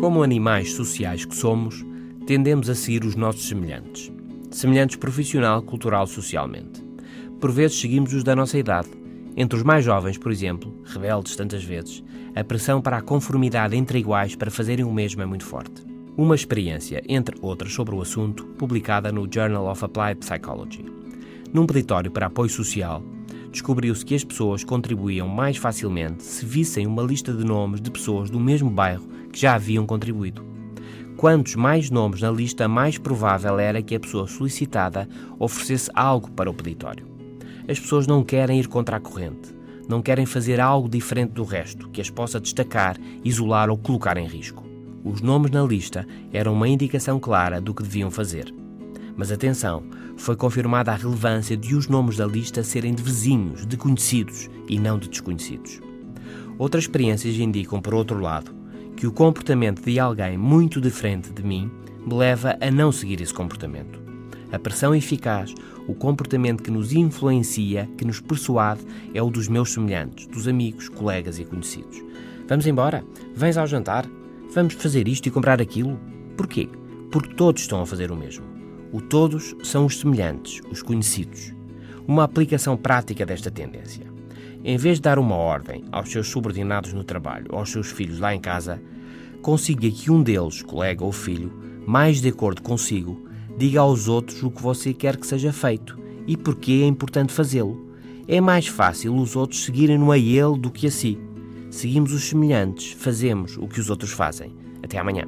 Como animais sociais que somos, tendemos a seguir os nossos semelhantes. Semelhantes profissional, cultural, socialmente. Por vezes seguimos os da nossa idade. Entre os mais jovens, por exemplo, rebeldes tantas vezes, a pressão para a conformidade entre iguais para fazerem o mesmo é muito forte. Uma experiência, entre outras, sobre o assunto, publicada no Journal of Applied Psychology. Num peditório para apoio social, descobriu-se que as pessoas contribuíam mais facilmente se vissem uma lista de nomes de pessoas do mesmo bairro que já haviam contribuído. Quantos mais nomes na lista, mais provável era que a pessoa solicitada oferecesse algo para o peditório. As pessoas não querem ir contra a corrente, não querem fazer algo diferente do resto que as possa destacar, isolar ou colocar em risco. Os nomes na lista eram uma indicação clara do que deviam fazer. Mas atenção, foi confirmada a relevância de os nomes da lista serem de vizinhos, de conhecidos e não de desconhecidos. Outras experiências indicam, por outro lado, que o comportamento de alguém muito diferente de mim me leva a não seguir esse comportamento. A pressão eficaz, o comportamento que nos influencia, que nos persuade, é o dos meus semelhantes, dos amigos, colegas e conhecidos. Vamos embora? Vens ao jantar? Vamos fazer isto e comprar aquilo? Porquê? Porque todos estão a fazer o mesmo. O todos são os semelhantes, os conhecidos. Uma aplicação prática desta tendência. Em vez de dar uma ordem aos seus subordinados no trabalho ou aos seus filhos lá em casa, consiga que um deles, colega ou filho, mais de acordo consigo, diga aos outros o que você quer que seja feito e por que é importante fazê-lo. É mais fácil os outros seguirem-no a ele do que a si. Seguimos os semelhantes, fazemos o que os outros fazem. Até amanhã.